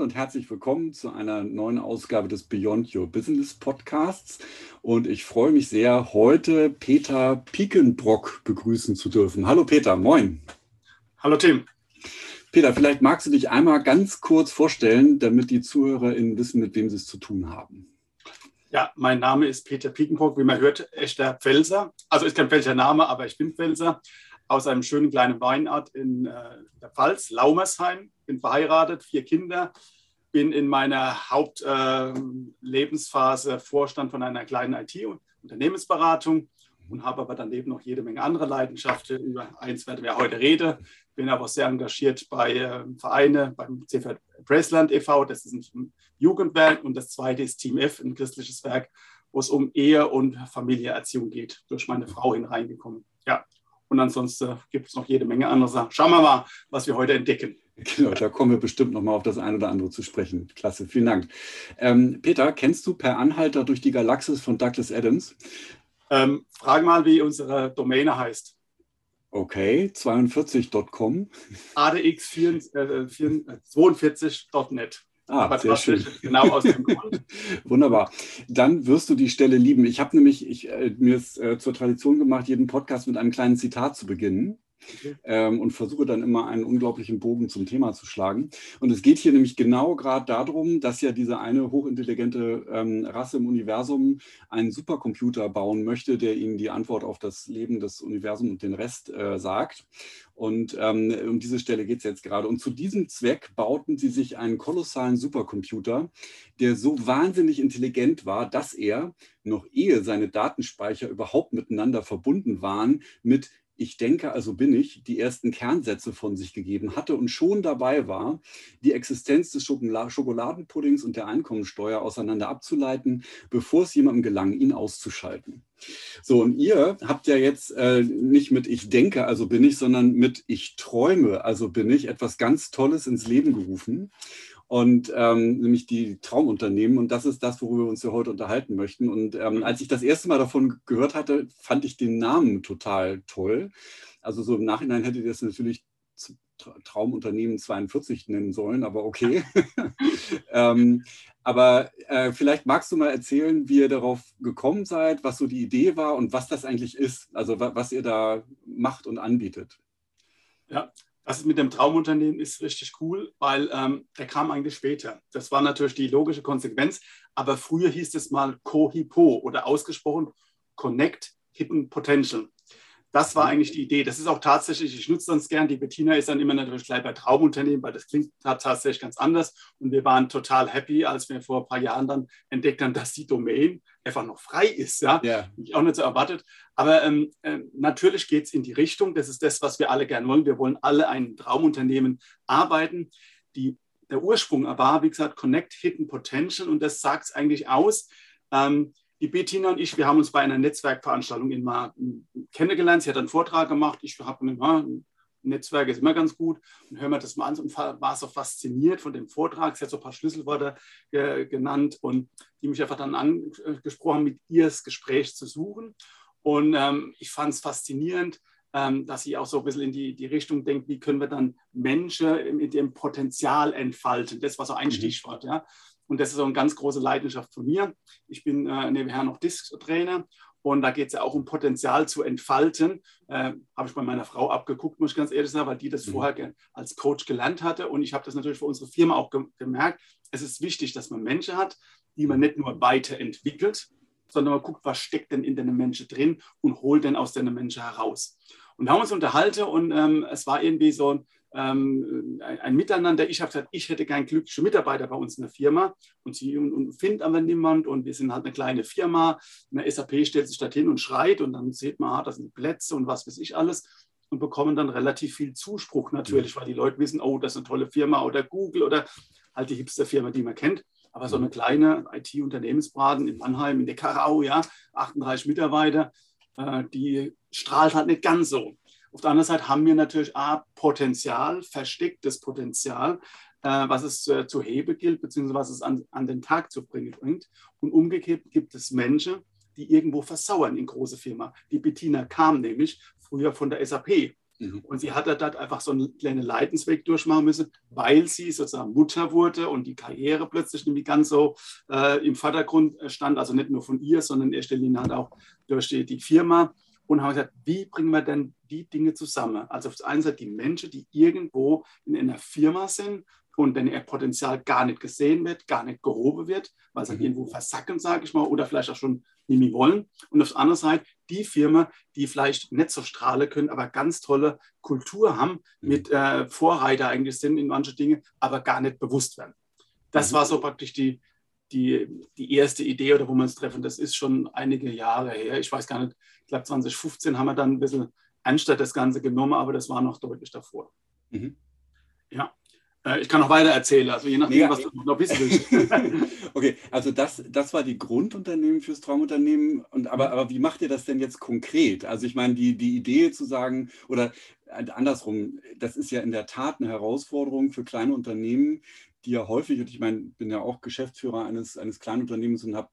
Moin und herzlich willkommen zu einer neuen Ausgabe des Beyond Your Business Podcasts. Und ich freue mich sehr, heute Peter Piekenbrock begrüßen zu dürfen. Hallo Peter, moin. Hallo Tim. Peter, vielleicht magst du dich einmal ganz kurz vorstellen, damit die ZuhörerInnen wissen, mit wem sie es zu tun haben. Ja, mein Name ist Peter Piekenbrock, wie man hört, echter Pfälzer. Also ist kein Pfälzer Name, aber ich bin Pfälzer aus einem schönen kleinen Weinort in äh, der Pfalz, Laumersheim. Bin verheiratet, vier Kinder, bin in meiner Hauptlebensphase äh, Vorstand von einer kleinen IT-Unternehmensberatung und habe aber daneben noch jede Menge andere Leidenschaften. Über eins werden wir heute reden. Bin aber sehr engagiert bei äh, Vereinen, beim CV Pressland e.V., das ist ein Jugendwerk, und das zweite ist Team F, ein christliches Werk, wo es um Ehe und Familienerziehung geht, durch meine Frau hineingekommen. Ja, und ansonsten gibt es noch jede Menge andere Sachen. Schauen wir mal, was wir heute entdecken. Genau, da kommen wir bestimmt noch mal auf das eine oder andere zu sprechen. Klasse, vielen Dank. Ähm, Peter, kennst du Per Anhalter durch die Galaxis von Douglas Adams? Ähm, frag mal, wie unsere Domäne heißt. Okay, 42.com. adx42.net. Ah, Aber sehr schön. Genau aus dem Grund. Wunderbar. Dann wirst du die Stelle lieben. Ich habe nämlich ich, äh, mir es äh, zur Tradition gemacht, jeden Podcast mit einem kleinen Zitat zu beginnen. Okay. Ähm, und versuche dann immer einen unglaublichen Bogen zum Thema zu schlagen. Und es geht hier nämlich genau gerade darum, dass ja diese eine hochintelligente ähm, Rasse im Universum einen Supercomputer bauen möchte, der ihnen die Antwort auf das Leben des Universums und den Rest äh, sagt. Und ähm, um diese Stelle geht es jetzt gerade. Und zu diesem Zweck bauten sie sich einen kolossalen Supercomputer, der so wahnsinnig intelligent war, dass er, noch ehe seine Datenspeicher überhaupt miteinander verbunden waren, mit ich denke, also bin ich, die ersten Kernsätze von sich gegeben hatte und schon dabei war, die Existenz des Schokoladenpuddings und der Einkommensteuer auseinander abzuleiten, bevor es jemandem gelang, ihn auszuschalten. So, und ihr habt ja jetzt äh, nicht mit ich denke, also bin ich, sondern mit ich träume, also bin ich etwas ganz Tolles ins Leben gerufen und ähm, nämlich die Traumunternehmen. Und das ist das, worüber wir uns ja heute unterhalten möchten. Und ähm, als ich das erste Mal davon gehört hatte, fand ich den Namen total toll. Also so im Nachhinein hätte das natürlich Traumunternehmen 42 nennen sollen, aber okay. ähm, aber äh, vielleicht magst du mal erzählen, wie ihr darauf gekommen seid, was so die Idee war und was das eigentlich ist, also was ihr da macht und anbietet. Ja, das mit dem Traumunternehmen ist richtig cool, weil ähm, der kam eigentlich später. Das war natürlich die logische Konsequenz, aber früher hieß es mal CoHIPO oder ausgesprochen Connect Hidden Potential. Das war eigentlich die Idee. Das ist auch tatsächlich, ich nutze das gern. Die Bettina ist dann immer natürlich gleich bei Traumunternehmen, weil das klingt tatsächlich ganz anders. Und wir waren total happy, als wir vor ein paar Jahren dann entdeckt haben, dass die Domain einfach noch frei ist. Ja, yeah. ich auch nicht so erwartet. Aber ähm, äh, natürlich geht es in die Richtung. Das ist das, was wir alle gern wollen. Wir wollen alle ein Traumunternehmen arbeiten. Die, der Ursprung war, wie gesagt, Connect Hidden Potential. Und das sagt es eigentlich aus. Ähm, die Bettina und ich, wir haben uns bei einer Netzwerkveranstaltung in mal kennengelernt. Sie hat einen Vortrag gemacht. Ich habe mir, ja, Netzwerk ist immer ganz gut. Und hören wir das mal an und war so fasziniert von dem Vortrag. Sie hat so ein paar Schlüsselworte äh, genannt und die mich einfach dann angesprochen haben, mit ihr das Gespräch zu suchen. Und ähm, ich fand es faszinierend, ähm, dass sie auch so ein bisschen in die, die Richtung denkt, wie können wir dann Menschen mit ihrem Potenzial entfalten. Das war so ein mhm. Stichwort. Ja. Und das ist so eine ganz große Leidenschaft von mir. Ich bin äh, nebenher noch Disk-Trainer und da geht es ja auch um Potenzial zu entfalten. Äh, habe ich bei meiner Frau abgeguckt, muss ich ganz ehrlich sagen, weil die das mhm. vorher als Coach gelernt hatte. Und ich habe das natürlich für unsere Firma auch ge gemerkt. Es ist wichtig, dass man Menschen hat, die man nicht nur weiterentwickelt, sondern man guckt, was steckt denn in den Menschen drin und holt denn aus den Menschen heraus. Und wir haben uns unterhalten und ähm, es war irgendwie so ein, ähm, ein, ein, Miteinander. Ich habe gesagt, ich hätte keinen glücklichen Mitarbeiter bei uns in der Firma und sie und, und findet aber niemand und wir sind halt eine kleine Firma. Eine SAP stellt sich da hin und schreit und dann sieht man, ah, das sind Plätze und was weiß ich alles und bekommen dann relativ viel Zuspruch natürlich, weil die Leute wissen, oh, das ist eine tolle Firma oder Google oder halt die Hipster-Firma, die man kennt. Aber so eine kleine IT-Unternehmensbraten in Mannheim, in der Karau, ja, 38 Mitarbeiter, äh, die strahlt halt nicht ganz so. Auf der anderen Seite haben wir natürlich A, Potenzial, verstecktes Potenzial, äh, was es äh, zu heben gilt, beziehungsweise was es an, an den Tag zu bringen bringt. Und umgekehrt gibt es Menschen, die irgendwo versauern in große Firma. Die Bettina kam nämlich früher von der SAP. Mhm. Und sie hat dort einfach so einen kleinen Leidensweg durchmachen müssen, weil sie sozusagen Mutter wurde und die Karriere plötzlich nämlich ganz so äh, im Vordergrund stand, also nicht nur von ihr, sondern in erster Linie halt auch durch die, die Firma. Und haben gesagt, wie bringen wir denn die Dinge zusammen? Also auf der einen Seite die Menschen, die irgendwo in einer Firma sind und wenn ihr Potenzial gar nicht gesehen wird, gar nicht gehoben wird, weil sie mhm. irgendwo versacken, sage ich mal, oder vielleicht auch schon nicht mehr wollen. Und auf der anderen Seite die Firma, die vielleicht nicht so strahlen können, aber ganz tolle Kultur haben, mhm. mit äh, Vorreiter eigentlich sind in manche Dinge, aber gar nicht bewusst werden. Das mhm. war so praktisch die, die, die erste Idee oder wo wir uns treffen. Das ist schon einige Jahre her. Ich weiß gar nicht, ich glaube 2015 haben wir dann ein bisschen anstatt das Ganze genommen, aber das war noch deutlich davor. Mhm. Ja. Äh, ich kann noch weiter erzählen, also je nachdem, nee, was du noch wissen willst. okay, also das, das war die Grundunternehmen fürs Traumunternehmen. Und aber, mhm. aber wie macht ihr das denn jetzt konkret? Also ich meine, die, die Idee zu sagen, oder andersrum, das ist ja in der Tat eine Herausforderung für kleine Unternehmen, die ja häufig, und ich meine, bin ja auch Geschäftsführer eines, eines kleinen Unternehmens und habe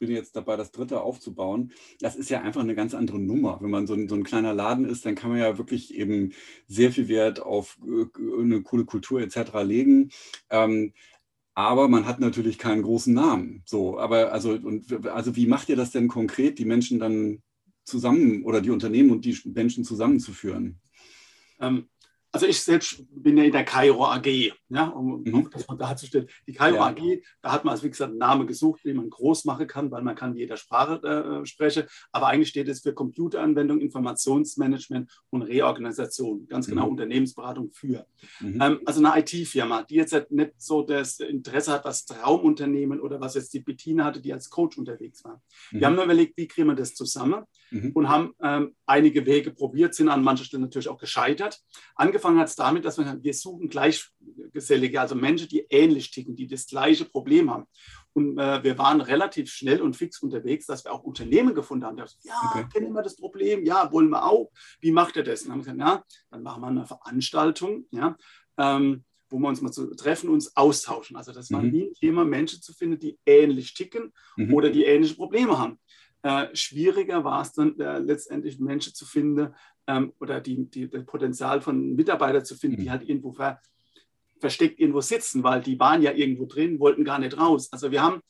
bin jetzt dabei, das dritte aufzubauen. Das ist ja einfach eine ganz andere Nummer. Wenn man so ein, so ein kleiner Laden ist, dann kann man ja wirklich eben sehr viel Wert auf äh, eine coole Kultur etc. legen. Ähm, aber man hat natürlich keinen großen Namen. So, aber also, und, also wie macht ihr das denn konkret, die Menschen dann zusammen oder die Unternehmen und die Menschen zusammenzuführen? Ähm, also ich selbst bin ja in der Kairo AG, ja, um mhm. das mal darzustellen. Die Kairo ja. AG, da hat man, also wie gesagt, einen Namen gesucht, den man groß machen kann, weil man kann jeder Sprache äh, sprechen. Aber eigentlich steht es für Computeranwendung, Informationsmanagement und Reorganisation. Ganz genau mhm. Unternehmensberatung für. Mhm. Ähm, also eine IT-Firma, die jetzt halt nicht so das Interesse hat, was Traumunternehmen oder was jetzt die Bettina hatte, die als Coach unterwegs war. Wir mhm. haben überlegt, wie kriegen wir das zusammen mhm. und haben ähm, einige Wege probiert, sind an manchen Stellen natürlich auch gescheitert. Angefangen hat es damit, dass wir, wir suchen Gleichgesellige, also Menschen, die ähnlich ticken, die das gleiche Problem haben. Und äh, wir waren relativ schnell und fix unterwegs, dass wir auch Unternehmen gefunden haben. Die haben ja, okay. kennen wir das Problem? Ja, wollen wir auch. Wie macht ihr das? Und haben wir gesagt, ja, dann machen wir eine Veranstaltung, ja, ähm, wo wir uns mal zu treffen, uns austauschen. Also das war mhm. nie ein Thema, Menschen zu finden, die ähnlich ticken mhm. oder die ähnliche Probleme haben. Äh, schwieriger war es dann äh, letztendlich Menschen zu finden ähm, oder die, die, das Potenzial von Mitarbeitern zu finden, mhm. die halt irgendwo ver, versteckt irgendwo sitzen, weil die waren ja irgendwo drin, wollten gar nicht raus. Also wir haben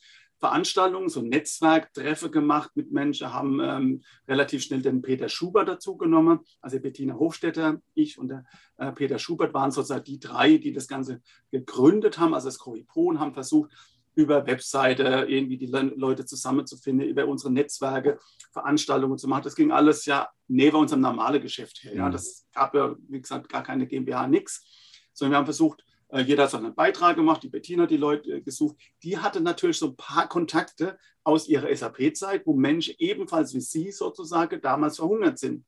Veranstaltungen, so Netzwerktreffe gemacht mit Menschen, haben ähm, relativ schnell den Peter Schubert dazu genommen. Also Bettina Hofstetter, ich und der äh, Peter Schubert waren sozusagen die drei, die das Ganze gegründet haben, also das und haben versucht, über Webseite irgendwie die Leute zusammenzufinden, über unsere Netzwerke Veranstaltungen zu machen. Das ging alles ja neben unserem normalen Geschäft her. Ja. Mhm. Das gab ja, wie gesagt, gar keine GmbH, nichts. Sondern wir haben versucht, jeder hat seinen Beitrag gemacht, die Bettina die Leute äh, gesucht. Die hatte natürlich so ein paar Kontakte aus ihrer SAP-Zeit, wo Menschen ebenfalls wie sie sozusagen damals verhungert sind.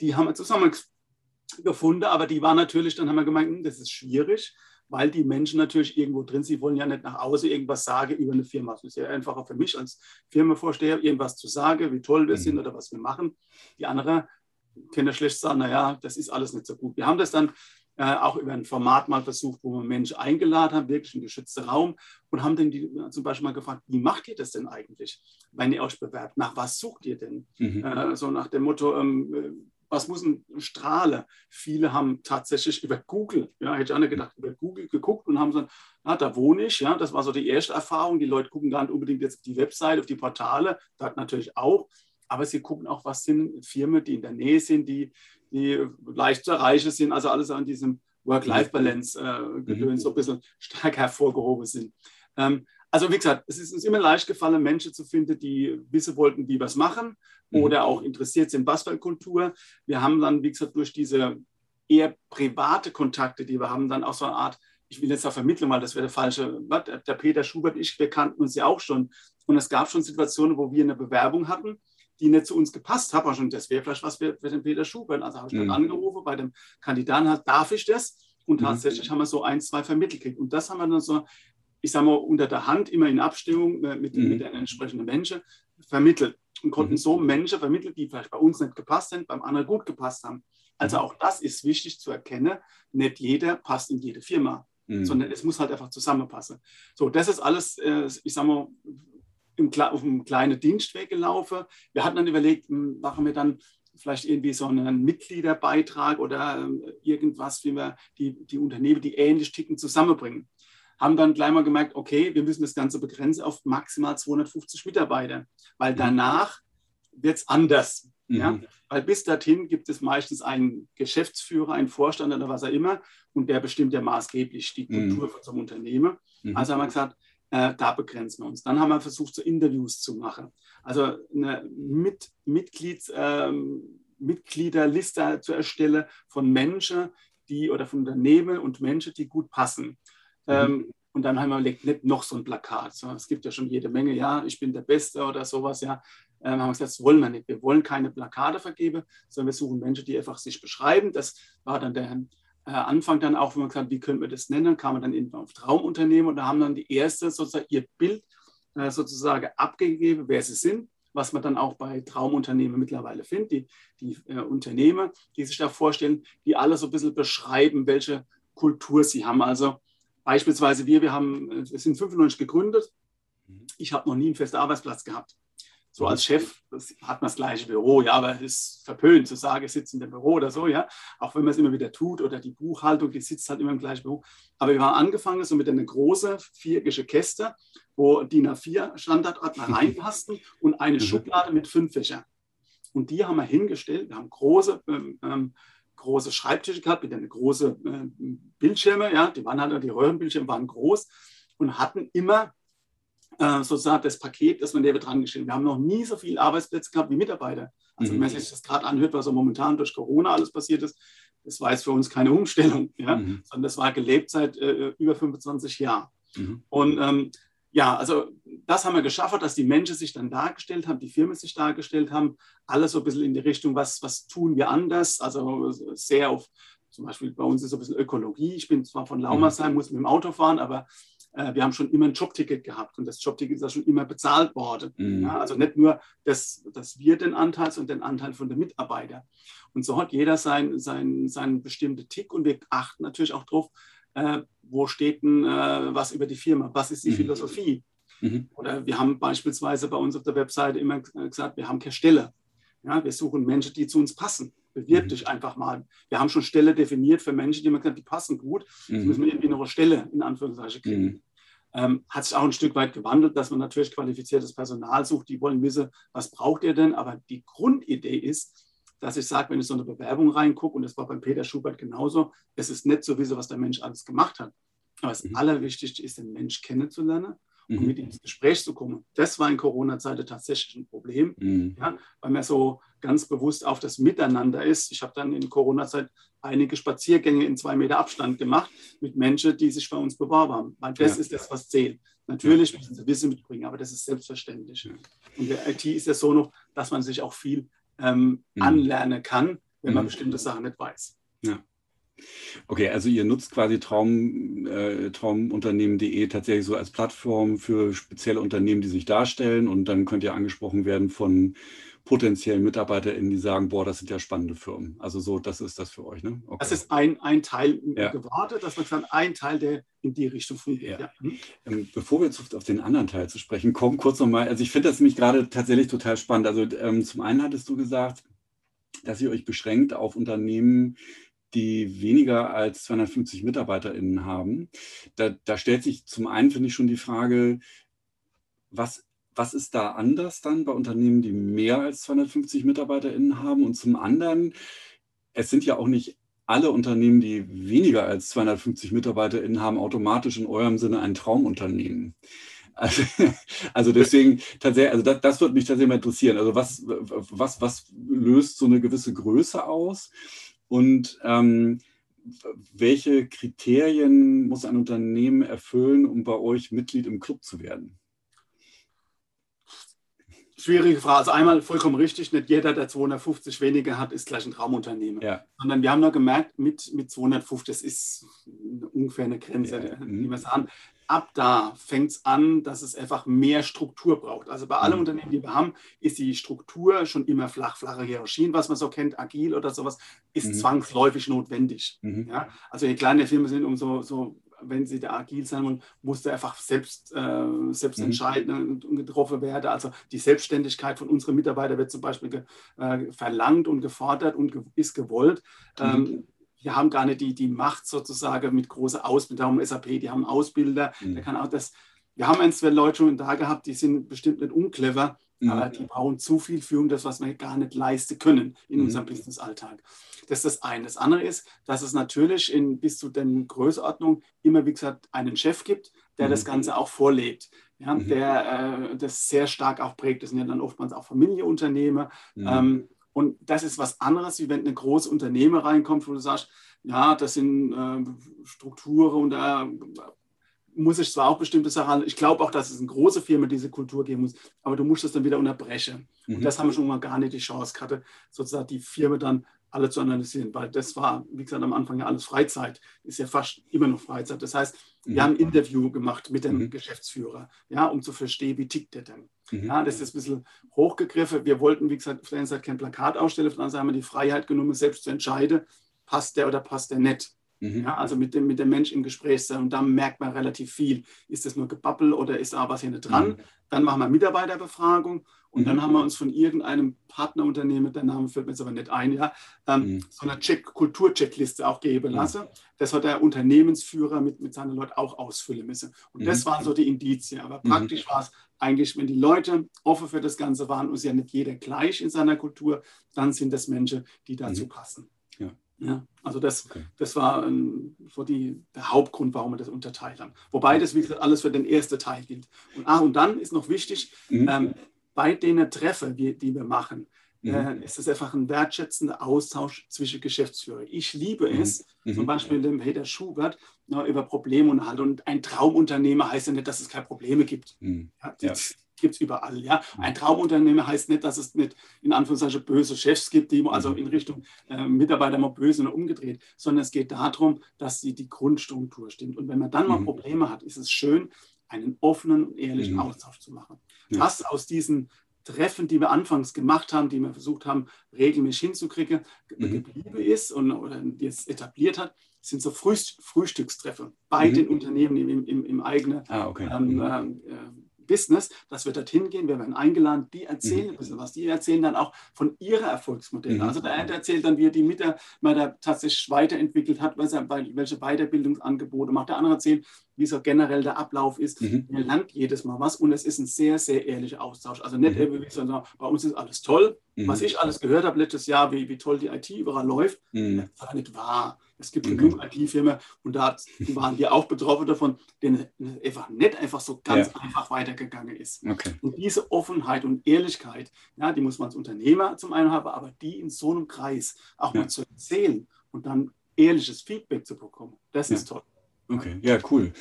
Die haben wir zusammengefunden, aber die waren natürlich, dann haben wir gemeint, hm, das ist schwierig weil die Menschen natürlich irgendwo drin sind, sie wollen ja nicht nach außen irgendwas sagen über eine Firma. Es ist ja einfacher für mich als Firmenvorsteher, irgendwas zu sagen, wie toll wir mhm. sind oder was wir machen. Die anderen können ja schlecht sagen, naja, das ist alles nicht so gut. Wir haben das dann äh, auch über ein Format mal versucht, wo wir Menschen eingeladen haben, wirklich ein geschützter Raum und haben dann die zum Beispiel mal gefragt, wie macht ihr das denn eigentlich, wenn ihr euch bewerbt? Nach was sucht ihr denn? Mhm. Äh, so nach dem Motto, ähm, was muss ein Strahle? Viele haben tatsächlich über Google, ja, hätte ich auch nicht gedacht, über Google geguckt und haben gesagt, na, da wohne ich, ja, das war so die erste Erfahrung. Die Leute gucken gar nicht unbedingt jetzt auf die Webseite, auf die Portale, das natürlich auch, aber sie gucken auch, was sind Firmen, die in der Nähe sind, die, die leicht zu erreichen sind, also alles an diesem Work-Life-Balance-Gedöns äh, mhm. so ein bisschen stark hervorgehoben sind. Ähm, also wie gesagt, es ist uns immer leicht gefallen, Menschen zu finden, die wissen wollten, wie wir es machen mhm. oder auch interessiert sind in Basketballkultur. Wir haben dann, wie gesagt, durch diese eher private Kontakte, die wir haben, dann auch so eine Art, ich will jetzt da vermitteln, weil das wäre der falsche, der Peter Schubert, ich, wir kannten uns ja auch schon. Und es gab schon Situationen, wo wir eine Bewerbung hatten, die nicht zu uns gepasst hat. Und das wäre vielleicht was für, für den Peter Schubert. Also habe ich dann mhm. angerufen bei dem Kandidaten, darf ich das? Und mhm. tatsächlich mhm. haben wir so ein, zwei vermittelt gekriegt. Und das haben wir dann so ich sage mal, unter der Hand, immer in Abstimmung mit, mhm. mit den entsprechenden Menschen vermittelt und konnten mhm. so Menschen vermitteln, die vielleicht bei uns nicht gepasst sind, beim anderen gut gepasst haben. Also mhm. auch das ist wichtig zu erkennen. Nicht jeder passt in jede Firma, mhm. sondern es muss halt einfach zusammenpassen. So, das ist alles, äh, ich sage mal, im, auf einem kleinen Dienstweg gelaufen. Wir hatten dann überlegt, hm, machen wir dann vielleicht irgendwie so einen Mitgliederbeitrag oder ähm, irgendwas, wie wir die, die Unternehmen, die ähnlich ticken, zusammenbringen. Haben dann gleich mal gemerkt, okay, wir müssen das Ganze begrenzen auf maximal 250 Mitarbeiter, weil mhm. danach wird es anders. Mhm. Ja? Weil bis dorthin gibt es meistens einen Geschäftsführer, einen Vorstand oder was auch immer und der bestimmt ja maßgeblich die mhm. Kultur mhm. von so einem Unternehmen. Mhm. Also haben wir gesagt, äh, da begrenzen wir uns. Dann haben wir versucht, so Interviews zu machen. Also eine Mit Mitglieds, ähm, Mitgliederliste zu erstellen von Menschen, die oder von Unternehmen und Menschen, die gut passen. Mhm. Ähm, und dann haben wir überlegt, nicht noch so ein Plakat. So, es gibt ja schon jede Menge, ja, ich bin der Beste oder sowas, ja. Ähm, haben wir gesagt, das wollen wir nicht. Wir wollen keine Plakate vergeben, sondern wir suchen Menschen, die einfach sich beschreiben. Das war dann der Anfang dann auch, wenn man gesagt wie können wir das nennen, kam man dann irgendwann auf Traumunternehmen und da haben dann die erste sozusagen ihr Bild äh, sozusagen abgegeben, wer sie sind, was man dann auch bei Traumunternehmen mittlerweile findet, die, die äh, Unternehmer, die sich da vorstellen, die alle so ein bisschen beschreiben, welche Kultur sie haben. Also beispielsweise wir, wir haben, äh, wir sind 95 gegründet. Mhm. Ich habe noch nie einen festen Arbeitsplatz gehabt so als Chef hat man das gleiche Büro, ja, aber es ist verpönt zu sagen, ich sitze in dem Büro oder so, ja, auch wenn man es immer wieder tut oder die Buchhaltung, die sitzt halt immer im gleichen Büro. Aber wir haben angefangen so mit einer großen viereckige Käste, wo DIN A4 Standardordner reinpassten und eine mhm. Schublade mit fünf Fächern. Und die haben wir hingestellt. Wir haben große, ähm, ähm große Schreibtische gehabt mit einer großen äh, Bildschirme, ja, die waren halt, die Röhrenbildschirme waren groß und hatten immer äh, sozusagen das Paket, das man der dran geschrieben. Wir haben noch nie so viele Arbeitsplätze gehabt wie Mitarbeiter. Also mhm. wenn man sich das gerade anhört, was so momentan durch Corona alles passiert ist, das war jetzt für uns keine Umstellung, ja? Mhm. sondern das war gelebt seit äh, über 25 Jahren. Mhm. Und ähm, ja, also das haben wir geschafft, dass die Menschen sich dann dargestellt haben, die Firmen sich dargestellt haben, alles so ein bisschen in die Richtung, was, was tun wir anders, also sehr auf, zum Beispiel bei uns ist so ein bisschen Ökologie. Ich bin zwar von Laumersheim, mhm. muss mit dem Auto fahren, aber äh, wir haben schon immer ein Jobticket gehabt und das Jobticket ist ja schon immer bezahlt worden. Mhm. Ja, also nicht nur, dass, dass wir den Anteil, sondern den Anteil von den Mitarbeitern. Und so hat jeder seinen sein, sein bestimmten Tick und wir achten natürlich auch darauf, äh, wo steht denn äh, was über die Firma, was ist die mhm. Philosophie. Mhm. Oder wir haben beispielsweise bei uns auf der Webseite immer gesagt, wir haben keine Stelle. Ja, wir suchen Menschen, die zu uns passen. Bewirb mhm. dich einfach mal. Wir haben schon Stelle definiert für Menschen, die man gesagt, die passen gut. Mhm. Jetzt müssen wir irgendwie noch eine Stelle in Anführungszeichen kriegen. Ähm, hat sich auch ein Stück weit gewandelt, dass man natürlich qualifiziertes Personal sucht. Die wollen wissen, was braucht ihr denn? Aber die Grundidee ist, dass ich sage, wenn ich so eine Bewerbung reingucke, und das war beim Peter Schubert genauso, es ist nicht so wissen, was der Mensch alles gemacht hat. Aber das mhm. Allerwichtigste ist, den Mensch kennenzulernen um mhm. mit ihm ins Gespräch zu kommen. Das war in Corona-Zeiten tatsächlich ein Problem, mhm. ja, weil man so ganz bewusst auf das Miteinander ist. Ich habe dann in Corona-Zeit einige Spaziergänge in zwei Meter Abstand gemacht mit Menschen, die sich bei uns beworben haben, weil das ja. ist das, was zählt. Natürlich müssen sie Wissen mitbringen, aber das ist selbstverständlich. Und der IT ist ja so noch, dass man sich auch viel ähm, mhm. anlernen kann, wenn man mhm. bestimmte Sachen nicht weiß. Ja. Okay, also ihr nutzt quasi Traum, äh, traumunternehmen.de tatsächlich so als Plattform für spezielle Unternehmen, die sich darstellen und dann könnt ihr angesprochen werden von potenziellen MitarbeiterInnen, die sagen, boah, das sind ja spannende Firmen. Also so, das ist das für euch, ne? Okay. Das ist ein, ein Teil ja. gewartet, dass man dann ein Teil, der in die Richtung fungiert. Ja. Ja. Ähm, bevor wir jetzt auf den anderen Teil zu sprechen kommen, kurz nochmal, also ich finde das nämlich gerade tatsächlich total spannend. Also ähm, zum einen hattest du gesagt, dass ihr euch beschränkt auf Unternehmen, die weniger als 250 MitarbeiterInnen haben. Da, da stellt sich zum einen, finde ich, schon die Frage, was, was ist da anders dann bei Unternehmen, die mehr als 250 MitarbeiterInnen haben? Und zum anderen, es sind ja auch nicht alle Unternehmen, die weniger als 250 MitarbeiterInnen haben, automatisch in eurem Sinne ein Traumunternehmen. Also, also deswegen tatsächlich, also das, das würde mich tatsächlich mal interessieren. Also was, was, was löst so eine gewisse Größe aus? Und ähm, welche Kriterien muss ein Unternehmen erfüllen, um bei euch Mitglied im Club zu werden? Schwierige Frage. Also einmal vollkommen richtig, nicht jeder, der 250 weniger hat, ist gleich ein Traumunternehmen. Ja. Sondern wir haben nur gemerkt, mit, mit 250, das ist ungefähr eine Grenze, ja, ja. die mhm. wir sagen ab da fängt es an, dass es einfach mehr Struktur braucht. Also bei allen mhm. Unternehmen, die wir haben, ist die Struktur schon immer flach, flache Hierarchien, was man so kennt, agil oder sowas, ist mhm. zwangsläufig notwendig. Mhm. Ja? Also je kleiner Firmen sind, umso so wenn sie da agil sein wollen, muss da einfach selbst, äh, selbst mhm. entscheiden und getroffen werden. Also die Selbstständigkeit von unseren Mitarbeitern wird zum Beispiel ge, äh, verlangt und gefordert und ge ist gewollt. Mhm. Ähm, wir haben gar nicht die, die Macht sozusagen mit großer Ausbildung. Darum SAP, die haben Ausbilder, mhm. der kann auch das. Wir haben ein, zwei Leute schon da gehabt, die sind bestimmt nicht unclever, mhm. aber die brauchen zu viel Führung, das, was wir gar nicht leisten können in mhm. unserem Business-Alltag. Das ist das eine. Das andere ist, dass es natürlich in bis zu den Größenordnungen immer, wie gesagt, einen Chef gibt, der mhm. das Ganze auch vorlebt. Ja, mhm. der äh, das sehr stark auch prägt. Das sind ja dann oftmals auch Familienunternehmer. Mhm. Ähm, und das ist was anderes, wie wenn eine große Unternehmer reinkommt, wo du sagst, ja, das sind äh, Strukturen und da muss ich zwar auch bestimmte Sachen, ich glaube auch, dass es eine große Firma diese Kultur geben muss, aber du musst das dann wieder unterbrechen. Mhm. Und das haben wir schon mal gar nicht die Chance gehabt, sozusagen die Firma dann alle zu analysieren, weil das war, wie gesagt, am Anfang ja alles Freizeit, ist ja fast immer noch Freizeit. Das heißt, wir mhm. haben ein Interview gemacht mit dem mhm. Geschäftsführer, ja, um zu verstehen, wie tickt der denn. Mhm. Ja, das ist ein bisschen hochgegriffen. Wir wollten, wie gesagt, auf der einen Seite kein Plakat ausstellen, auf der anderen Seite haben wir die Freiheit genommen, selbst zu entscheiden, passt der oder passt der nicht. Mhm. Ja, also mit dem, mit dem Mensch im Gespräch sein. Und da merkt man relativ viel. Ist das nur Gebabbel oder ist da was hier nicht dran? Mhm. Dann machen wir Mitarbeiterbefragung und mhm. dann haben wir uns von irgendeinem Partnerunternehmen, der Name fällt mir jetzt aber nicht ein, ja, ähm, mhm. so eine Check Kulturcheckliste auch geben mhm. lassen. Das hat der Unternehmensführer mit, mit seinen Leuten auch ausfüllen müssen. Und das waren so die Indizien. Aber praktisch war es eigentlich, wenn die Leute offen für das Ganze waren und ist ja nicht jeder gleich in seiner Kultur, dann sind das Menschen, die dazu passen. Ja. Also das, okay. das war ähm, so die, der Hauptgrund, warum wir das unterteilt haben. Wobei das, wie gesagt, alles für den ersten Teil gilt. Und, ah, und dann ist noch wichtig, mhm. ähm, bei den Treffen, die, die wir machen, mhm. äh, ist es einfach ein wertschätzender Austausch zwischen Geschäftsführern. Ich liebe mhm. es, mhm. zum Beispiel mit dem Peter Schubert, ja, über Probleme unterhalten. Und ein Traumunternehmer heißt ja nicht, dass es keine Probleme gibt. Mhm. Ja, das, gibt es überall. Ja? Ein Traumunternehmer heißt nicht, dass es nicht in Anführungszeichen böse Chefs gibt, die also in Richtung äh, Mitarbeiter mal böse und umgedreht, sondern es geht darum, dass die, die Grundstruktur stimmt. Und wenn man dann mal mhm. Probleme hat, ist es schön, einen offenen und ehrlichen mhm. Austausch zu machen. Ja. Was aus diesen Treffen, die wir anfangs gemacht haben, die wir versucht haben, regelmäßig hinzukriegen, mhm. geblieben ist und oder jetzt etabliert hat, sind so Frühst Frühstückstreffen bei mhm. den Unternehmen im, im, im eigenen ah, okay. ähm, mhm. Business, dass wir dorthin gehen, wir werden eingeladen, die erzählen mhm. ein bisschen was. Die erzählen dann auch von ihrer Erfolgsmodelle. Mhm. Also der eine erzählt dann, wie er die Mitarbeiter tatsächlich weiterentwickelt hat, welche Weiterbildungsangebote macht. Der andere erzählt, wie so generell der Ablauf ist. Mhm. Er lernt jedes Mal was und es ist ein sehr, sehr ehrlicher Austausch. Also nicht mhm. irgendwie, sondern bei uns ist alles toll. Mhm. Was ich alles gehört habe letztes Jahr, wie, wie toll die IT überall läuft, mhm. das war nicht wahr. Es gibt okay. genug IT-Firmen und da waren wir auch betroffen davon, denen einfach nicht einfach so ganz ja. einfach weitergegangen ist. Okay. Und diese Offenheit und Ehrlichkeit, ja, die muss man als Unternehmer zum einen haben, aber die in so einem Kreis auch ja. mal zu erzählen und dann ehrliches Feedback zu bekommen, das ja. ist toll. Okay, ja, cool.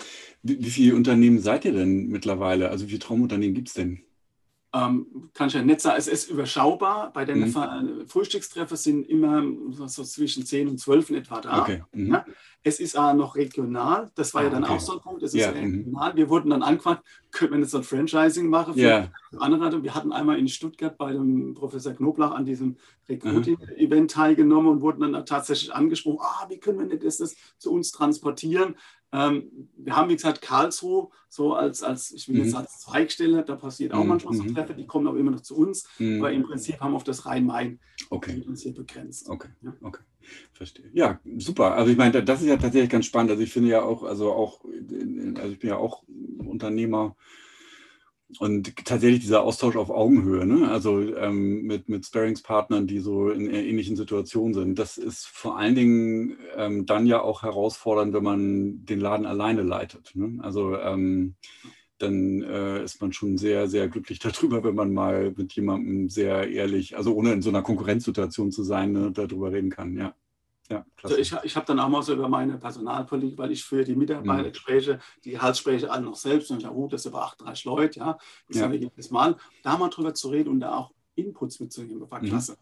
Wie, wie, viele Unternehmen seid ihr denn mittlerweile? Also wie viele Traumunternehmen gibt es denn? Ähm, kann ich ja nicht sagen, es ist überschaubar. Bei den mhm. Frühstückstreffen sind immer so zwischen 10 und 12 in etwa da. Okay. Mhm. Ja? Es ist auch noch regional, das war ah, ja dann okay. auch so ein Punkt, es ist ja, mhm. regional. Wir wurden dann angefragt, könnten wir jetzt so ein Franchising machen für ja. andere. Wir hatten einmal in Stuttgart bei dem Professor Knoblauch an diesem Recruiting-Event teilgenommen und wurden dann tatsächlich angesprochen, ah, wie können wir das, das zu uns transportieren? Ähm, wir haben, wie gesagt, Karlsruhe so als, als ich will jetzt mhm. als Zweigstelle, da passiert auch mhm. manchmal so mhm. Treffer, die kommen auch immer noch zu uns, aber im Prinzip haben wir auf das Rhein-Main okay. uns hier begrenzt. Okay. Ja? okay, verstehe. Ja, super. Also ich meine, das ist ja tatsächlich ganz spannend. Also ich finde ja auch, also auch, also ich bin ja auch Unternehmer und tatsächlich dieser Austausch auf Augenhöhe, ne? also ähm, mit, mit Sparingspartnern, die so in ähnlichen Situationen sind, das ist vor allen Dingen ähm, dann ja auch herausfordernd, wenn man den Laden alleine leitet. Ne? Also ähm, dann äh, ist man schon sehr, sehr glücklich darüber, wenn man mal mit jemandem sehr ehrlich, also ohne in so einer Konkurrenzsituation zu sein, ne, darüber reden kann, ja. Ja, also ich, ich habe dann auch mal so über meine Personalpolitik, weil ich für die Mitarbeitergespräche, mhm. die Halsgespräche alle noch selbst, und ich habe, oh, das ist über 38 Leute, ja, das ja. jedes Mal, da mal drüber zu reden und da auch Inputs mitzugeben, war mhm. klasse.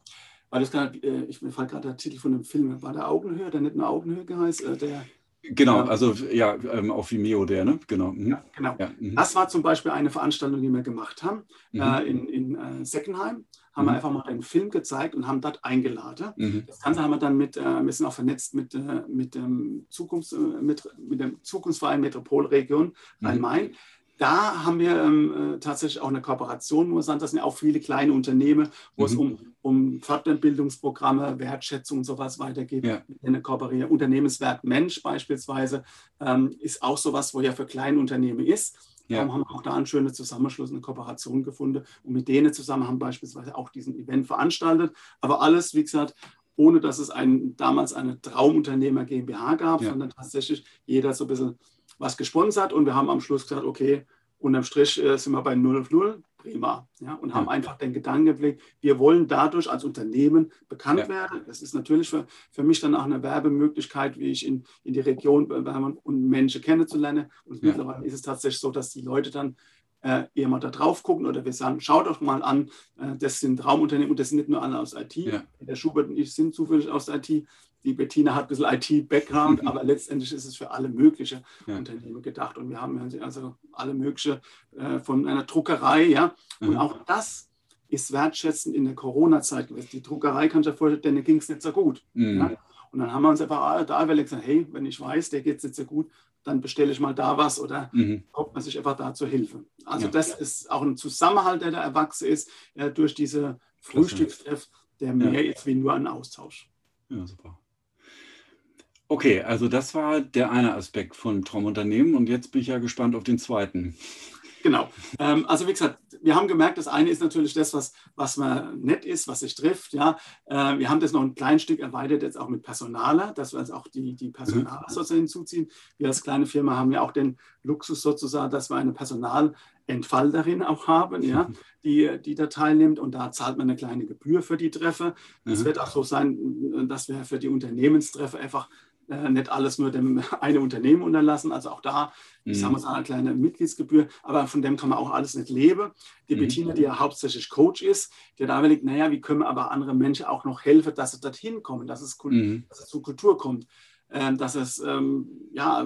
Weil das gerade, äh, ich mir fällt gerade der Titel von dem Film, war der Augenhöhe, der nicht nur Augenhöhe geheißt, äh, der Genau, also ja, ähm, auf Vimeo der, ne? Genau. Mhm. Ja, genau. Ja, mhm. Das war zum Beispiel eine Veranstaltung, die wir gemacht haben mhm. äh, in, in äh, Seckenheim haben mhm. wir einfach mal einen Film gezeigt und haben dort eingeladen. Mhm. Das Ganze haben wir dann mit, äh, wir sind auch vernetzt mit, äh, mit, dem Zukunfts-, äh, mit, mit dem Zukunftsverein Metropolregion mhm. Rhein-Main. Da haben wir ähm, äh, tatsächlich auch eine Kooperation, muss sagen, das sind ja auch viele kleine Unternehmen, wo mhm. es um, um Fortbildungsprogramme, Wertschätzung und sowas weitergeht. Ja. Eine kooperieren. Unternehmenswert Mensch beispielsweise ähm, ist auch sowas, wo ja für kleine Unternehmen ist. Ja. Darum haben wir auch da einen schönen Zusammenschluss, eine Kooperation gefunden und mit denen zusammen haben beispielsweise auch diesen Event veranstaltet. Aber alles, wie gesagt, ohne dass es ein, damals eine Traumunternehmer GmbH gab, ja. sondern tatsächlich jeder so ein bisschen was gesponsert und wir haben am Schluss gesagt, okay, unterm Strich äh, sind wir bei 0 auf 0, prima. Ja, und haben einfach den Gedanken gepflegt, wir wollen dadurch als Unternehmen bekannt ja. werden. Das ist natürlich für, für mich dann auch eine Werbemöglichkeit, wie ich in, in die Region bewerben und Menschen kennenzulernen. Und ja. mittlerweile ist es tatsächlich so, dass die Leute dann äh, eher mal da drauf gucken oder wir sagen, schaut doch mal an, äh, das sind Raumunternehmen und das sind nicht nur alle aus IT. Ja. Der Schubert und ich sind zufällig aus IT die Bettina hat ein bisschen IT-Background, mhm. aber letztendlich ist es für alle möglichen ja. Unternehmen gedacht. Und wir haben also alle möglichen äh, von einer Druckerei, ja. Und mhm. auch das ist wertschätzend in der Corona-Zeit gewesen. Die Druckerei kann ich ja vorstellen, denen ging es nicht so gut. Mhm. Ja? Und dann haben wir uns einfach da gesagt, hey, wenn ich weiß, der geht es nicht so gut, dann bestelle ich mal da was oder mhm. kommt man sich einfach da zur Hilfe. Also ja. das ist auch ein Zusammenhalt, der da erwachsen ist, äh, durch diese Frühstückstreff, der mehr ist wie nur ein Austausch. Ja, super. Okay, also das war der eine Aspekt von Traumunternehmen und jetzt bin ich ja gespannt auf den zweiten. Genau. Ähm, also wie gesagt, wir haben gemerkt, das eine ist natürlich das, was, was man nett ist, was sich trifft. Ja. Äh, wir haben das noch ein klein Stück erweitert, jetzt auch mit Personaler, dass wir jetzt auch die, die Personaler mhm. sozusagen hinzuziehen. Wir als kleine Firma haben ja auch den Luxus sozusagen, dass wir eine Personalentfalterin auch haben, ja, die, die da teilnimmt und da zahlt man eine kleine Gebühr für die Treffer. Es mhm. wird auch so sein, dass wir für die Unternehmenstreffer einfach äh, nicht alles nur dem eine Unternehmen unterlassen. Also auch da, ich sage mhm. mal, eine kleine Mitgliedsgebühr, aber von dem kann man auch alles nicht leben. Die mhm. Bettina, die ja hauptsächlich Coach ist, die da überlegt, naja, wie können wir aber andere Menschen auch noch helfen, dass sie dorthin kommen, dass es, mhm. dass es zur Kultur kommt, äh, dass es ähm, ja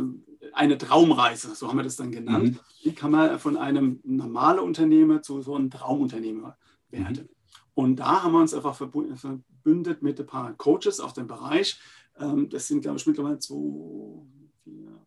eine Traumreise, so haben wir das dann genannt. Mhm. Wie kann man von einem normalen Unternehmer zu so einem Traumunternehmer werden? Mhm. Und da haben wir uns einfach verbündet mit ein paar Coaches aus dem Bereich, ähm, das sind, glaube ich, mittlerweile zwei, vier,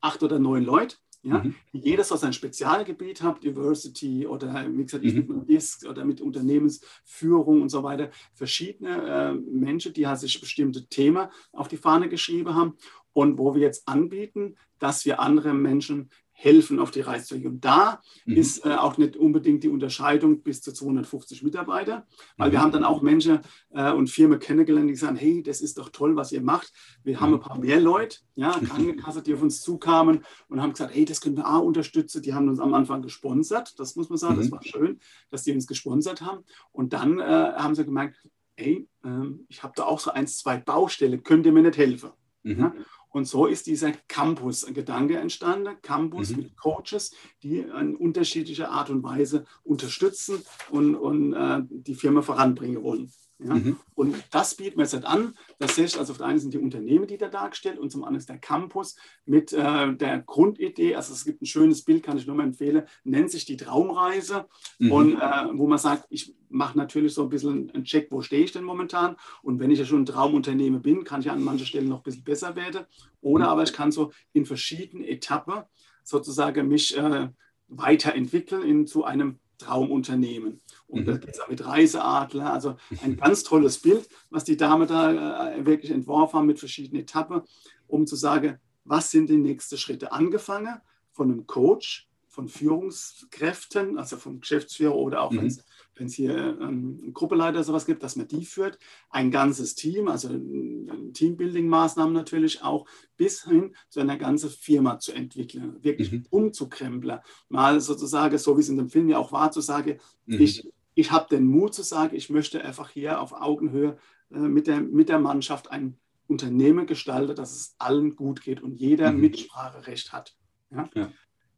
acht oder neun Leute. Ja, mhm. die jedes so sein Spezialgebiet hat, Diversity oder wie gesagt, mhm. mit DISC oder mit Unternehmensführung und so weiter, verschiedene äh, Menschen, die halt sich bestimmte Themen auf die Fahne geschrieben haben und wo wir jetzt anbieten, dass wir andere Menschen helfen auf die gehen. Und da mhm. ist äh, auch nicht unbedingt die Unterscheidung bis zu 250 Mitarbeiter, weil mhm. wir haben dann auch Menschen äh, und Firmen kennengelernt, die sagen, hey, das ist doch toll, was ihr macht. Wir haben mhm. ein paar mehr Leute, ja, Krankenkasse, die auf uns zukamen und haben gesagt, hey, das können wir auch unterstützen. Die haben uns am Anfang gesponsert, das muss man sagen, das mhm. war schön, dass die uns gesponsert haben. Und dann äh, haben sie gemerkt, hey, ähm, ich habe da auch so ein, zwei Baustellen, könnt ihr mir nicht helfen? Mhm. Ja? Und so ist dieser Campus-Gedanke entstanden. Campus mhm. mit Coaches, die in unterschiedlicher Art und Weise unterstützen und, und äh, die Firma voranbringen wollen. Ja? Mhm. Und das bieten wir jetzt an. Das heißt, also auf der einen sind die Unternehmen, die da dargestellt und zum anderen ist der Campus mit äh, der Grundidee. Also es gibt ein schönes Bild, kann ich nur mal empfehlen, nennt sich die Traumreise. Mhm. Und äh, wo man sagt, ich mache natürlich so ein bisschen einen Check, wo stehe ich denn momentan? Und wenn ich ja schon ein Traumunternehmen bin, kann ich an manchen Stellen noch ein bisschen besser werden. Oder mhm. aber ich kann so in verschiedenen Etappen sozusagen mich äh, weiterentwickeln in, zu einem Traumunternehmen. Und mhm. da geht es auch mit Reiseadler. Also ein ganz tolles Bild, was die Dame da äh, wirklich entworfen haben mit verschiedenen Etappen, um zu sagen, was sind die nächsten Schritte? Angefangen von einem Coach, von Führungskräften, also vom Geschäftsführer oder auch mhm. wenn es wenn es hier ähm, Gruppeleiter sowas gibt, dass man die führt, ein ganzes Team, also Teambuilding-Maßnahmen natürlich auch, bis hin zu einer ganzen Firma zu entwickeln, wirklich mhm. umzukrempeln. Mal sozusagen, so wie es in dem Film ja auch war, zu sagen, mhm. ich, ich habe den Mut zu sagen, ich möchte einfach hier auf Augenhöhe äh, mit, der, mit der Mannschaft ein Unternehmen gestalten, dass es allen gut geht und jeder mhm. Mitspracherecht hat. Ja? ja?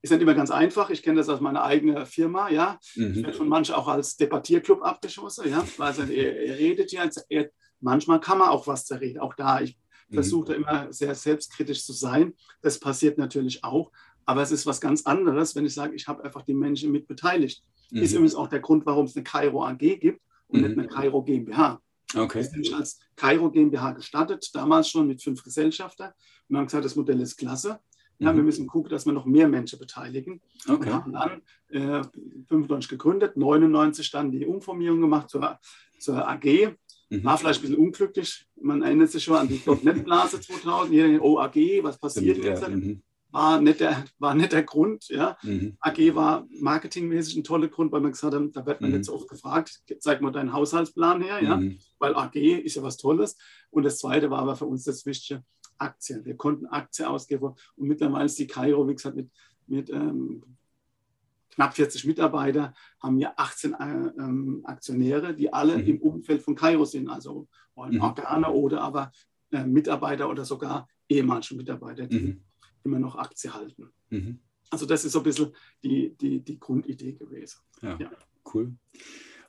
Ist nicht immer ganz einfach. Ich kenne das aus meiner eigenen Firma. Ja. Mhm. Ich werde von manchen auch als Debattierclub abgeschossen. Ja. Also, ihr, ihr redet ja, ihr, manchmal kann man auch was zerreden. Auch da, ich mhm. versuche immer sehr selbstkritisch zu sein. Das passiert natürlich auch. Aber es ist was ganz anderes, wenn ich sage, ich habe einfach die Menschen mit beteiligt. Mhm. Ist übrigens auch der Grund, warum es eine Kairo AG gibt und mhm. nicht eine Kairo GmbH. Okay. Wir sind als Kairo GmbH gestartet, damals schon mit fünf Gesellschaftern und haben gesagt, das Modell ist klasse. Ja, mhm. Wir müssen gucken, dass wir noch mehr Menschen beteiligen. Okay. Wir haben dann äh, 95 gegründet, 99 dann die Umformierung gemacht zur, zur AG. Mhm. War vielleicht ein bisschen unglücklich. Man erinnert sich schon an die .NET-Blase 2000. Jeder denkt, oh, AG, was passiert Stimmt, jetzt? Ja. Mhm. War, nicht der, war nicht der Grund. Ja. Mhm. AG war marketingmäßig ein toller Grund, weil man gesagt hat, da wird man mhm. jetzt oft gefragt, zeig mal deinen Haushaltsplan her, ja? Mhm. weil AG ist ja was Tolles. Und das Zweite war aber für uns das Wichtige, Aktien. Wir konnten Aktien ausgeben und mittlerweile ist die Kairo, wie gesagt, mit, mit ähm, knapp 40 Mitarbeiter, haben wir 18 äh, ähm, Aktionäre, die alle mhm. im Umfeld von Kairo sind, also mhm. Organe oder aber äh, Mitarbeiter oder sogar ehemalige Mitarbeiter, die mhm. immer noch Aktien halten. Mhm. Also das ist so ein bisschen die, die, die Grundidee gewesen. Ja, ja. cool.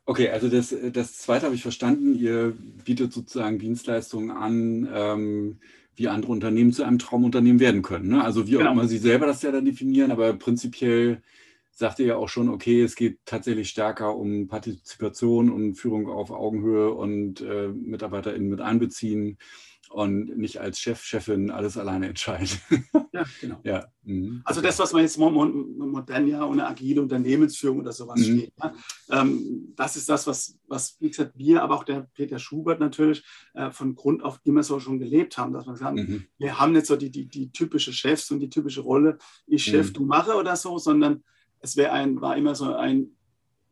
Okay, also das, das zweite habe ich verstanden. Ihr bietet sozusagen Dienstleistungen an, ähm, wie andere Unternehmen zu einem Traumunternehmen werden können. Ne? Also wie auch genau. immer Sie selber das ja dann definieren, aber prinzipiell sagt ihr ja auch schon, okay, es geht tatsächlich stärker um Partizipation und Führung auf Augenhöhe und äh, MitarbeiterInnen mit einbeziehen und nicht als Chef, Chefin alles alleine entscheiden. Ja, genau. ja. Mhm. Also das, was man jetzt modern ja ohne agile Unternehmensführung oder sowas mhm. steht, ja, ähm, das ist das, was, was, wie gesagt, wir, aber auch der Peter Schubert natürlich äh, von Grund auf immer so schon gelebt haben, dass man sagt, mhm. wir haben nicht so die, die, die typische Chefs und die typische Rolle, ich Chef, mhm. du mache oder so, sondern es wäre ein, war immer so ein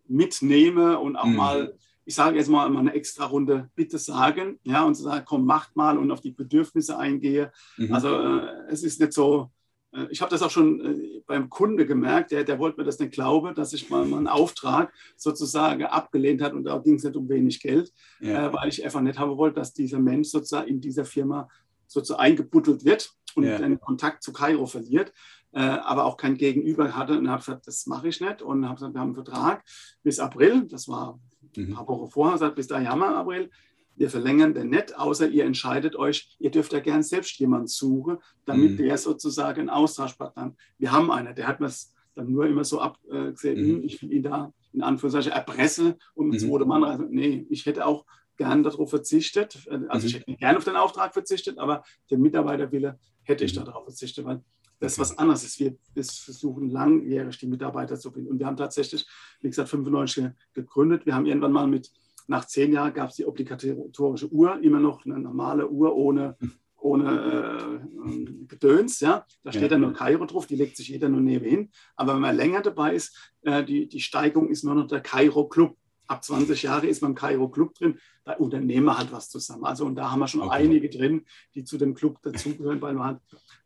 Mitnehme und auch mhm. mal ich sage jetzt mal, mal eine extra Runde bitte sagen, ja, und sagen, komm, macht mal und auf die Bedürfnisse eingehe. Mhm. Also äh, es ist nicht so, äh, ich habe das auch schon äh, beim Kunde gemerkt, der, der wollte mir das nicht glauben, dass ich mal, mal einen Auftrag sozusagen abgelehnt hat und da ging es nicht um wenig Geld, ja. äh, weil ich einfach nicht haben wollte, dass dieser Mensch sozusagen in dieser Firma sozusagen eingebuddelt wird und ja. den Kontakt zu Kairo verliert. Äh, aber auch kein Gegenüber hatte und habe gesagt, das mache ich nicht und habe gesagt, wir haben einen Vertrag bis April, das war ein mhm. paar Wochen vorher, sagt, bis dahin haben wir April, wir verlängern den nicht, außer ihr entscheidet euch, ihr dürft ja gern selbst jemanden suchen, damit mhm. der sozusagen einen Austauschpartner hat. Wir haben einen, der hat mir dann nur immer so abgesehen, mhm. Hm, ich will ihn da in Anführungszeichen erpressen und mit mhm. zweite Mann reisen. Nee, ich hätte auch gern darauf verzichtet, also ich mhm. hätte gerne auf den Auftrag verzichtet, aber der Mitarbeiterwille hätte ich mhm. darauf verzichtet, weil das ist was anderes ist. Wir, wir versuchen langjährig die Mitarbeiter zu finden. Und wir haben tatsächlich, wie gesagt, 95 gegründet. Wir haben irgendwann mal mit, nach zehn Jahren gab es die obligatorische Uhr, immer noch eine normale Uhr ohne, ohne äh, Gedöns. Ja? Da steht ja. dann nur Kairo drauf, die legt sich jeder nur nebenhin. Aber wenn man länger dabei ist, äh, die, die Steigung ist nur noch der Kairo Club. Ab 20 Jahre ist man im Kairo Club drin, da unternehmen wir halt was zusammen. Also und da haben wir schon okay. einige drin, die zu dem Club dazugehören, weil wir halt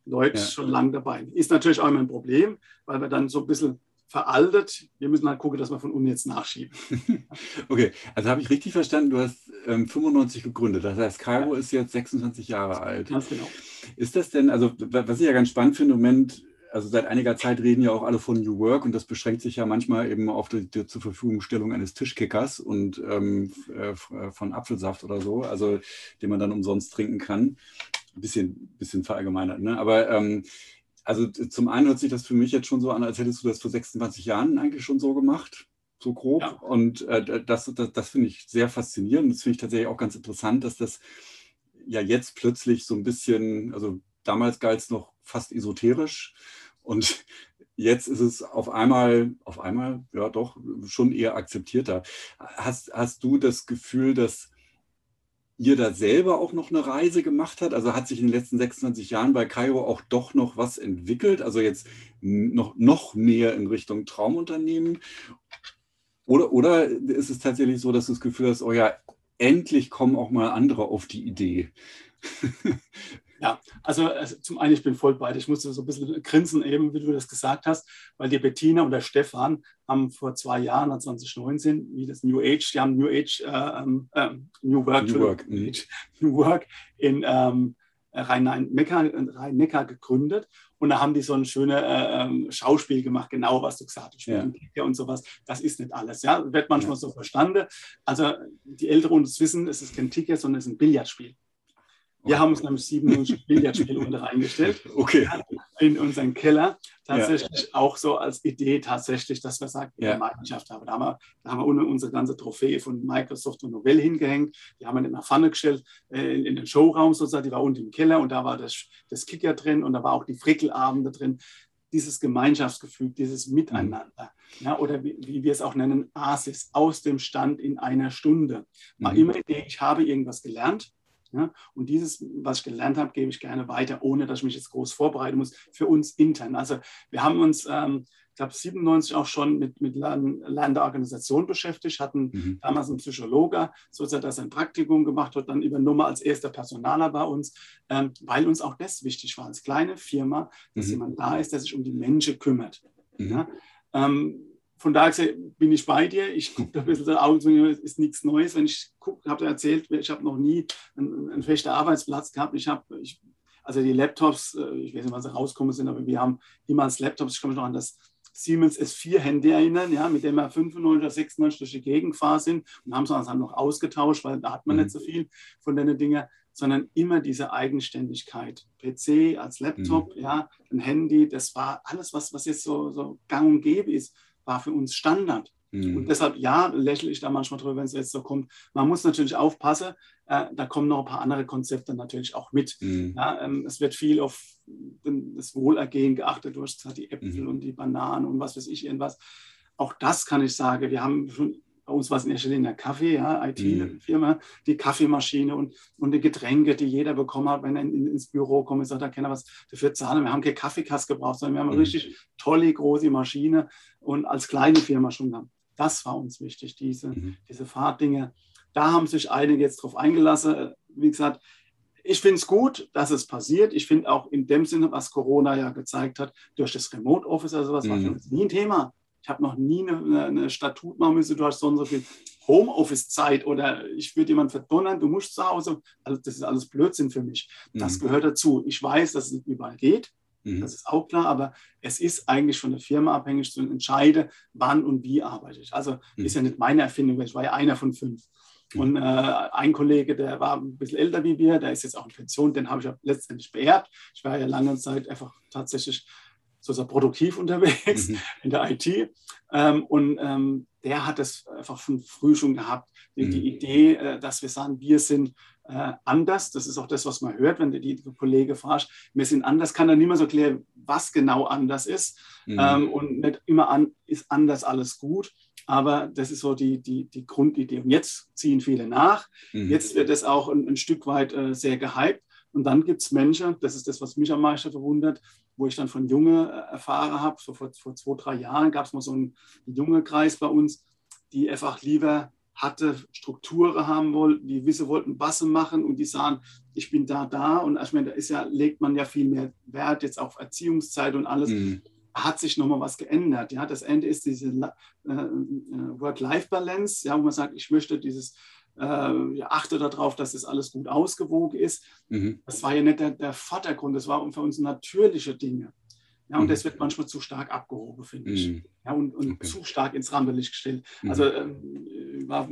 Leute ja. schon lange dabei. Ist natürlich auch immer ein Problem, weil wir dann so ein bisschen veraltet. Wir müssen halt gucken, dass wir von unten jetzt nachschieben. okay, also habe ich richtig verstanden, du hast ähm, 95 gegründet. Das heißt, Cairo ja. ist jetzt 26 Jahre alt. Ganz genau. Ist das denn, also was ich ja ganz spannend finde, im Moment, also seit einiger Zeit reden ja auch alle von New Work und das beschränkt sich ja manchmal eben auf die, die zur Verfügungstellung eines Tischkickers und ähm, äh, von Apfelsaft oder so, also den man dann umsonst trinken kann ein bisschen, bisschen verallgemeinert. Ne? Aber ähm, also zum einen hört sich das für mich jetzt schon so an, als hättest du das vor 26 Jahren eigentlich schon so gemacht, so grob. Ja. Und äh, das, das, das finde ich sehr faszinierend. Das finde ich tatsächlich auch ganz interessant, dass das ja jetzt plötzlich so ein bisschen, also damals galt es noch fast esoterisch und jetzt ist es auf einmal, auf einmal, ja doch, schon eher akzeptierter. Hast, hast du das Gefühl, dass ihr da selber auch noch eine Reise gemacht hat? Also hat sich in den letzten 26 Jahren bei Cairo auch doch noch was entwickelt? Also jetzt noch, noch mehr in Richtung Traumunternehmen? Oder, oder ist es tatsächlich so, dass du das Gefühl hast, oh ja, endlich kommen auch mal andere auf die Idee? Ja, also, also, zum einen, ich bin voll bei dir. Ich musste so ein bisschen grinsen, eben, wie du das gesagt hast, weil die Bettina und der Stefan haben vor zwei Jahren, 2019, wie das New Age, die haben New Age, äh, äh, New Work, New Work, mhm. New Work in ähm, Rhein-Neckar Rhein gegründet. Und da haben die so ein schönes äh, ähm, Schauspiel gemacht, genau was du gesagt hast, ja. und sowas. Das ist nicht alles. Ja, wird manchmal ja. so verstanden. Also die Älteren uns wissen, es ist kein Ticket, sondern es ist ein Billardspiel. Wir haben uns nämlich 97 Billardspielrunde reingestellt. Okay. In unseren Keller. tatsächlich ja. auch so als Idee tatsächlich, dass wir sagen, ja. Gemeinschaft haben. Da haben wir, da haben wir unsere ganze Trophäe von Microsoft und Novell hingehängt. Die haben wir in der Pfanne gestellt, äh, in, in, den Showraum sozusagen. Die war unten im Keller und da war das, das Kicker drin und da war auch die Frickelabende drin. Dieses Gemeinschaftsgefühl, dieses Miteinander. Mhm. Ja, oder wie, wie, wir es auch nennen, ASIS, aus dem Stand in einer Stunde. War mhm. immer die Idee, ich habe irgendwas gelernt ja? Und dieses, was ich gelernt habe, gebe ich gerne weiter, ohne dass ich mich jetzt groß vorbereiten muss, für uns intern. Also wir haben uns, ähm, ich glaube, 97 auch schon mit, mit Lernender Organisation beschäftigt, hatten mhm. damals einen Psychologe, sozusagen, dass er ein Praktikum gemacht hat, dann übernommen als erster Personaler bei uns, ähm, weil uns auch das wichtig war, als kleine Firma, dass mhm. jemand da ist, der sich um die Menschen kümmert. Mhm. Ja? Ähm, von daher bin ich bei dir. Ich gucke da ein bisschen so Augen zu, ist nichts Neues. Wenn ich gucke, habe erzählt, ich habe noch nie einen, einen festen Arbeitsplatz gehabt. Ich habe, also die Laptops, äh, ich weiß nicht, wann sie rauskommen sind, aber wir haben niemals Laptops. Ich kann mich noch an das Siemens S4-Handy erinnern, ja, mit dem wir 95 oder 96 durch die Gegend gefahren sind und haben es dann noch ausgetauscht, weil da hat man mhm. nicht so viel von den Dingen, sondern immer diese Eigenständigkeit. PC als Laptop, mhm. ja, ein Handy, das war alles, was, was jetzt so, so gang und gäbe ist war für uns Standard. Mhm. Und deshalb, ja, lächle ich da manchmal drüber, wenn es jetzt so kommt. Man muss natürlich aufpassen, äh, da kommen noch ein paar andere Konzepte natürlich auch mit. Mhm. Ja, ähm, es wird viel auf das Wohlergehen geachtet, du hast die Äpfel mhm. und die Bananen und was weiß ich, irgendwas. Auch das kann ich sagen, wir haben schon bei uns war es in erster Linie der Kaffee, ja, IT-Firma, mhm. die Kaffeemaschine und, und die Getränke, die jeder bekommen hat, wenn er in, ins Büro kommt und sagt, da kennen wir was dafür zahlen. Wir haben keine Kaffeekasse gebraucht, sondern wir haben eine mhm. richtig tolle, große Maschine und als kleine Firma schon haben. Das war uns wichtig, diese, mhm. diese Fahrtdinge. Da haben sich einige jetzt drauf eingelassen. Wie gesagt, ich finde es gut, dass es passiert. Ich finde auch in dem Sinne, was Corona ja gezeigt hat, durch das Remote Office, also was mhm. war für uns nie ein Thema. Ich habe noch nie eine, eine, Statut machen müssen, du hast so und so viel Homeoffice-Zeit oder ich würde jemanden verdonnern, du musst zu Hause. Also das ist alles Blödsinn für mich. Das mhm. gehört dazu. Ich weiß, dass es nicht überall geht. Mhm. Das ist auch klar, aber es ist eigentlich von der Firma abhängig zu entscheiden, wann und wie arbeite ich. Also mhm. ist ja nicht meine Erfindung, ich war ja einer von fünf. Mhm. Und äh, ein Kollege, der war ein bisschen älter wie wir, der ist jetzt auch in Pension, den habe ich ja letztendlich beerbt. Ich war ja lange Zeit einfach tatsächlich sozusagen produktiv unterwegs mhm. in der IT. Ähm, und ähm, der hat es einfach von früh schon gehabt, die, mhm. die Idee, äh, dass wir sagen, wir sind äh, anders. Das ist auch das, was man hört, wenn du die Kollege fragst, wir sind anders, kann dann niemand so klären, was genau anders ist. Mhm. Ähm, und nicht immer an, ist anders alles gut. Aber das ist so die, die, die Grundidee. Und jetzt ziehen viele nach. Mhm. Jetzt wird es auch ein, ein Stück weit äh, sehr gehypt. Und dann gibt es Menschen, das ist das, was mich am meisten verwundert, wo ich dann von Junge äh, erfahren habe, so vor, vor zwei, drei Jahren gab es mal so einen, einen junge Kreis bei uns, die einfach lieber hatte, Strukturen haben wollten, die wissen wollten, was sie machen und die sagen, ich bin da, da. Und ich meine, da ist ja, legt man ja viel mehr Wert jetzt auf Erziehungszeit und alles. Mhm. Hat sich nochmal was geändert. Ja, das Ende ist diese äh, äh, Work-Life-Balance, ja, wo man sagt, ich möchte dieses äh, achte darauf, dass das alles gut ausgewogen ist. Mhm. Das war ja nicht der, der Vordergrund, das war für uns natürliche Dinge. Ja, und mhm. das wird manchmal zu stark abgehoben, finde ich. Mhm. Ja, und, und okay. zu stark ins Rampenlicht gestellt. Mhm. Also ähm, war,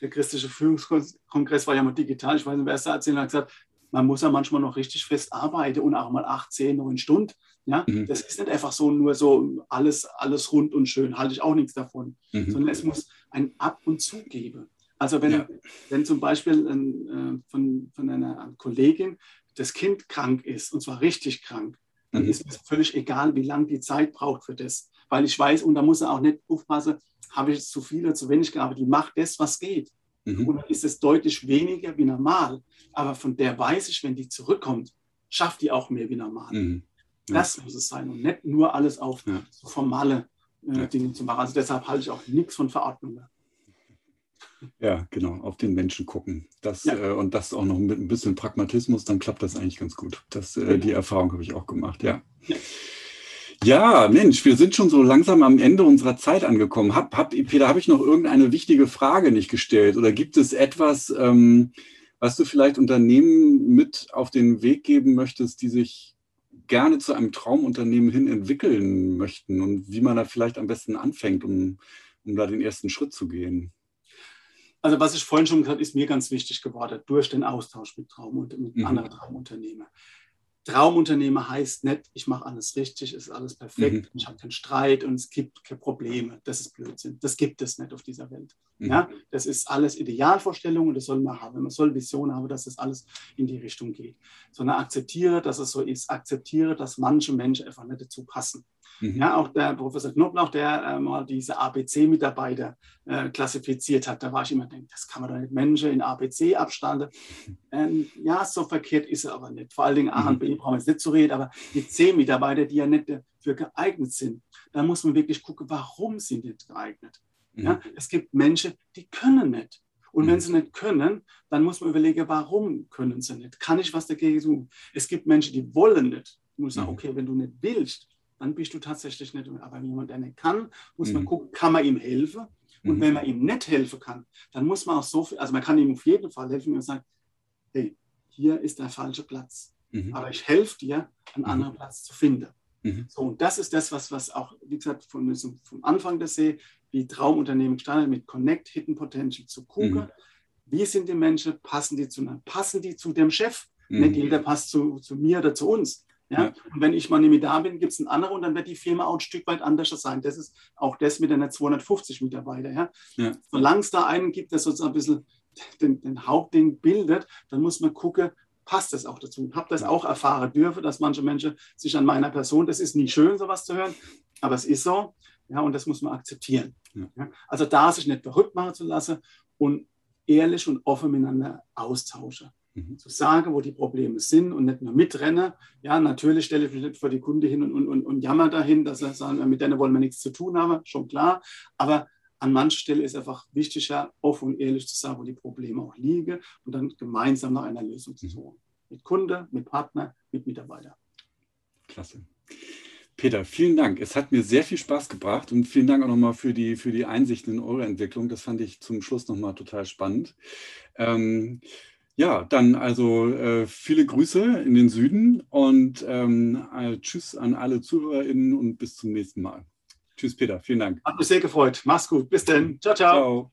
der christliche Führungskongress war ja mal digital. Ich weiß nicht, wer es da erzählt hat, gesagt, man muss ja manchmal noch richtig fest arbeiten und auch mal 8, 10, 9 Stunden. Ja, mhm. das ist nicht einfach so nur so alles, alles rund und schön, halte ich auch nichts davon, mhm. sondern es muss ein Ab und Zu geben. Also wenn, ja. wenn zum Beispiel äh, von, von einer Kollegin das Kind krank ist, und zwar richtig krank, dann mhm. ist es völlig egal, wie lange die Zeit braucht für das. Weil ich weiß, und da muss er auch nicht aufpassen, habe ich zu viel oder zu wenig gearbeitet. Die macht das, was geht. Mhm. Und dann ist es deutlich weniger wie normal. Aber von der weiß ich, wenn die zurückkommt, schafft die auch mehr wie normal. Mhm. Ja. Das muss es sein und nicht nur alles auf ja. so formale äh, Dinge zu machen. Also deshalb halte ich auch nichts von Verordnungen. Ja, genau, auf den Menschen gucken. Das, ja. äh, und das auch noch mit ein bisschen Pragmatismus, dann klappt das eigentlich ganz gut. Das, äh, die Erfahrung habe ich auch gemacht, ja. ja. Ja, Mensch, wir sind schon so langsam am Ende unserer Zeit angekommen. Hab, hab, Peter, habe ich noch irgendeine wichtige Frage nicht gestellt? Oder gibt es etwas, ähm, was du vielleicht Unternehmen mit auf den Weg geben möchtest, die sich gerne zu einem Traumunternehmen hin entwickeln möchten und wie man da vielleicht am besten anfängt, um, um da den ersten Schritt zu gehen? Also was ich vorhin schon gesagt habe, ist mir ganz wichtig geworden durch den Austausch mit Traum und mit mhm. anderen Traumunternehmen. Traumunternehmer heißt nicht, ich mache alles richtig, ist alles perfekt, mhm. ich habe keinen Streit und es gibt keine Probleme. Das ist Blödsinn. Das gibt es nicht auf dieser Welt. Mhm. Ja, das ist alles Idealvorstellungen, das soll man haben. Man soll Visionen haben, dass das alles in die Richtung geht. Sondern akzeptiere, dass es so ist. Akzeptiere, dass manche Menschen einfach nicht dazu passen. Mhm. Ja, auch der Professor Knoblauch, der äh, mal diese ABC-Mitarbeiter äh, klassifiziert hat, da war ich immer denke, das kann man doch nicht Menschen in ABC abstanden. Ähm, ja, so verkehrt ist er aber nicht. Vor allen Dingen A und B brauchen wir jetzt nicht zu reden, aber die C-Mitarbeiter, die ja nicht dafür geeignet sind, da muss man wirklich gucken, warum sind die nicht geeignet. Mhm. Ja, es gibt Menschen, die können nicht. Und wenn mhm. sie nicht können, dann muss man überlegen, warum können sie nicht? Kann ich was dagegen tun? Es gibt Menschen, die wollen nicht. Ich muss sagen, mhm. okay, wenn du nicht willst, dann bist du tatsächlich nicht. Aber wenn jemand, der nicht kann, muss man mhm. gucken, kann man ihm helfen? Und mhm. wenn man ihm nicht helfen kann, dann muss man auch so viel, also man kann ihm auf jeden Fall helfen und sagen, hey, hier ist der falsche Platz. Mhm. Aber ich helfe dir, einen mhm. anderen Platz zu finden. Mhm. So, und das ist das, was, was auch, wie gesagt, von, vom Anfang der See, wie Traumunternehmen gestartet mit Connect, Hidden Potential zu gucken. Mhm. Wie sind die Menschen? Passen die zu, passen die zu dem Chef? Nicht jeder passt zu, zu mir oder zu uns. Ja? ja? Und wenn ich mal nicht mehr da bin, gibt es einen anderen und dann wird die Firma auch ein Stück weit anders sein. Das ist auch das mit den 250 Mitarbeitern. Ja? ja. Solange es da einen gibt, der sozusagen ein bisschen den, den, Hauptding bildet, dann muss man gucken, passt das auch dazu. Ich habe das auch erfahren dürfen, dass manche Menschen sich an meiner Person, das ist nie schön, sowas zu hören, aber es ist so. Ja, und das muss man akzeptieren. Ja. Also da sich nicht verrückt machen zu lassen und ehrlich und offen miteinander austauschen. Mhm. Zu sagen, wo die Probleme sind und nicht nur mitrennen. Ja, natürlich stelle ich mich nicht vor die Kunde hin und, und, und, und jammer dahin, dass er sagen, mit denen wollen wir nichts zu tun haben, schon klar. Aber an mancher Stelle ist einfach wichtiger, offen und ehrlich zu sagen, wo die Probleme auch liegen und dann gemeinsam nach einer Lösung zu mhm. suchen. Mit Kunde, mit Partner, mit Mitarbeiter. Klasse. Peter, vielen Dank. Es hat mir sehr viel Spaß gebracht und vielen Dank auch nochmal für die, für die Einsichten in eure Entwicklung. Das fand ich zum Schluss nochmal total spannend. Ähm, ja, dann also äh, viele Grüße in den Süden und ähm, äh, Tschüss an alle ZuhörerInnen und bis zum nächsten Mal. Tschüss, Peter. Vielen Dank. Hat mich sehr gefreut. Mach's gut. Bis dann. Ciao, ciao. Ciao.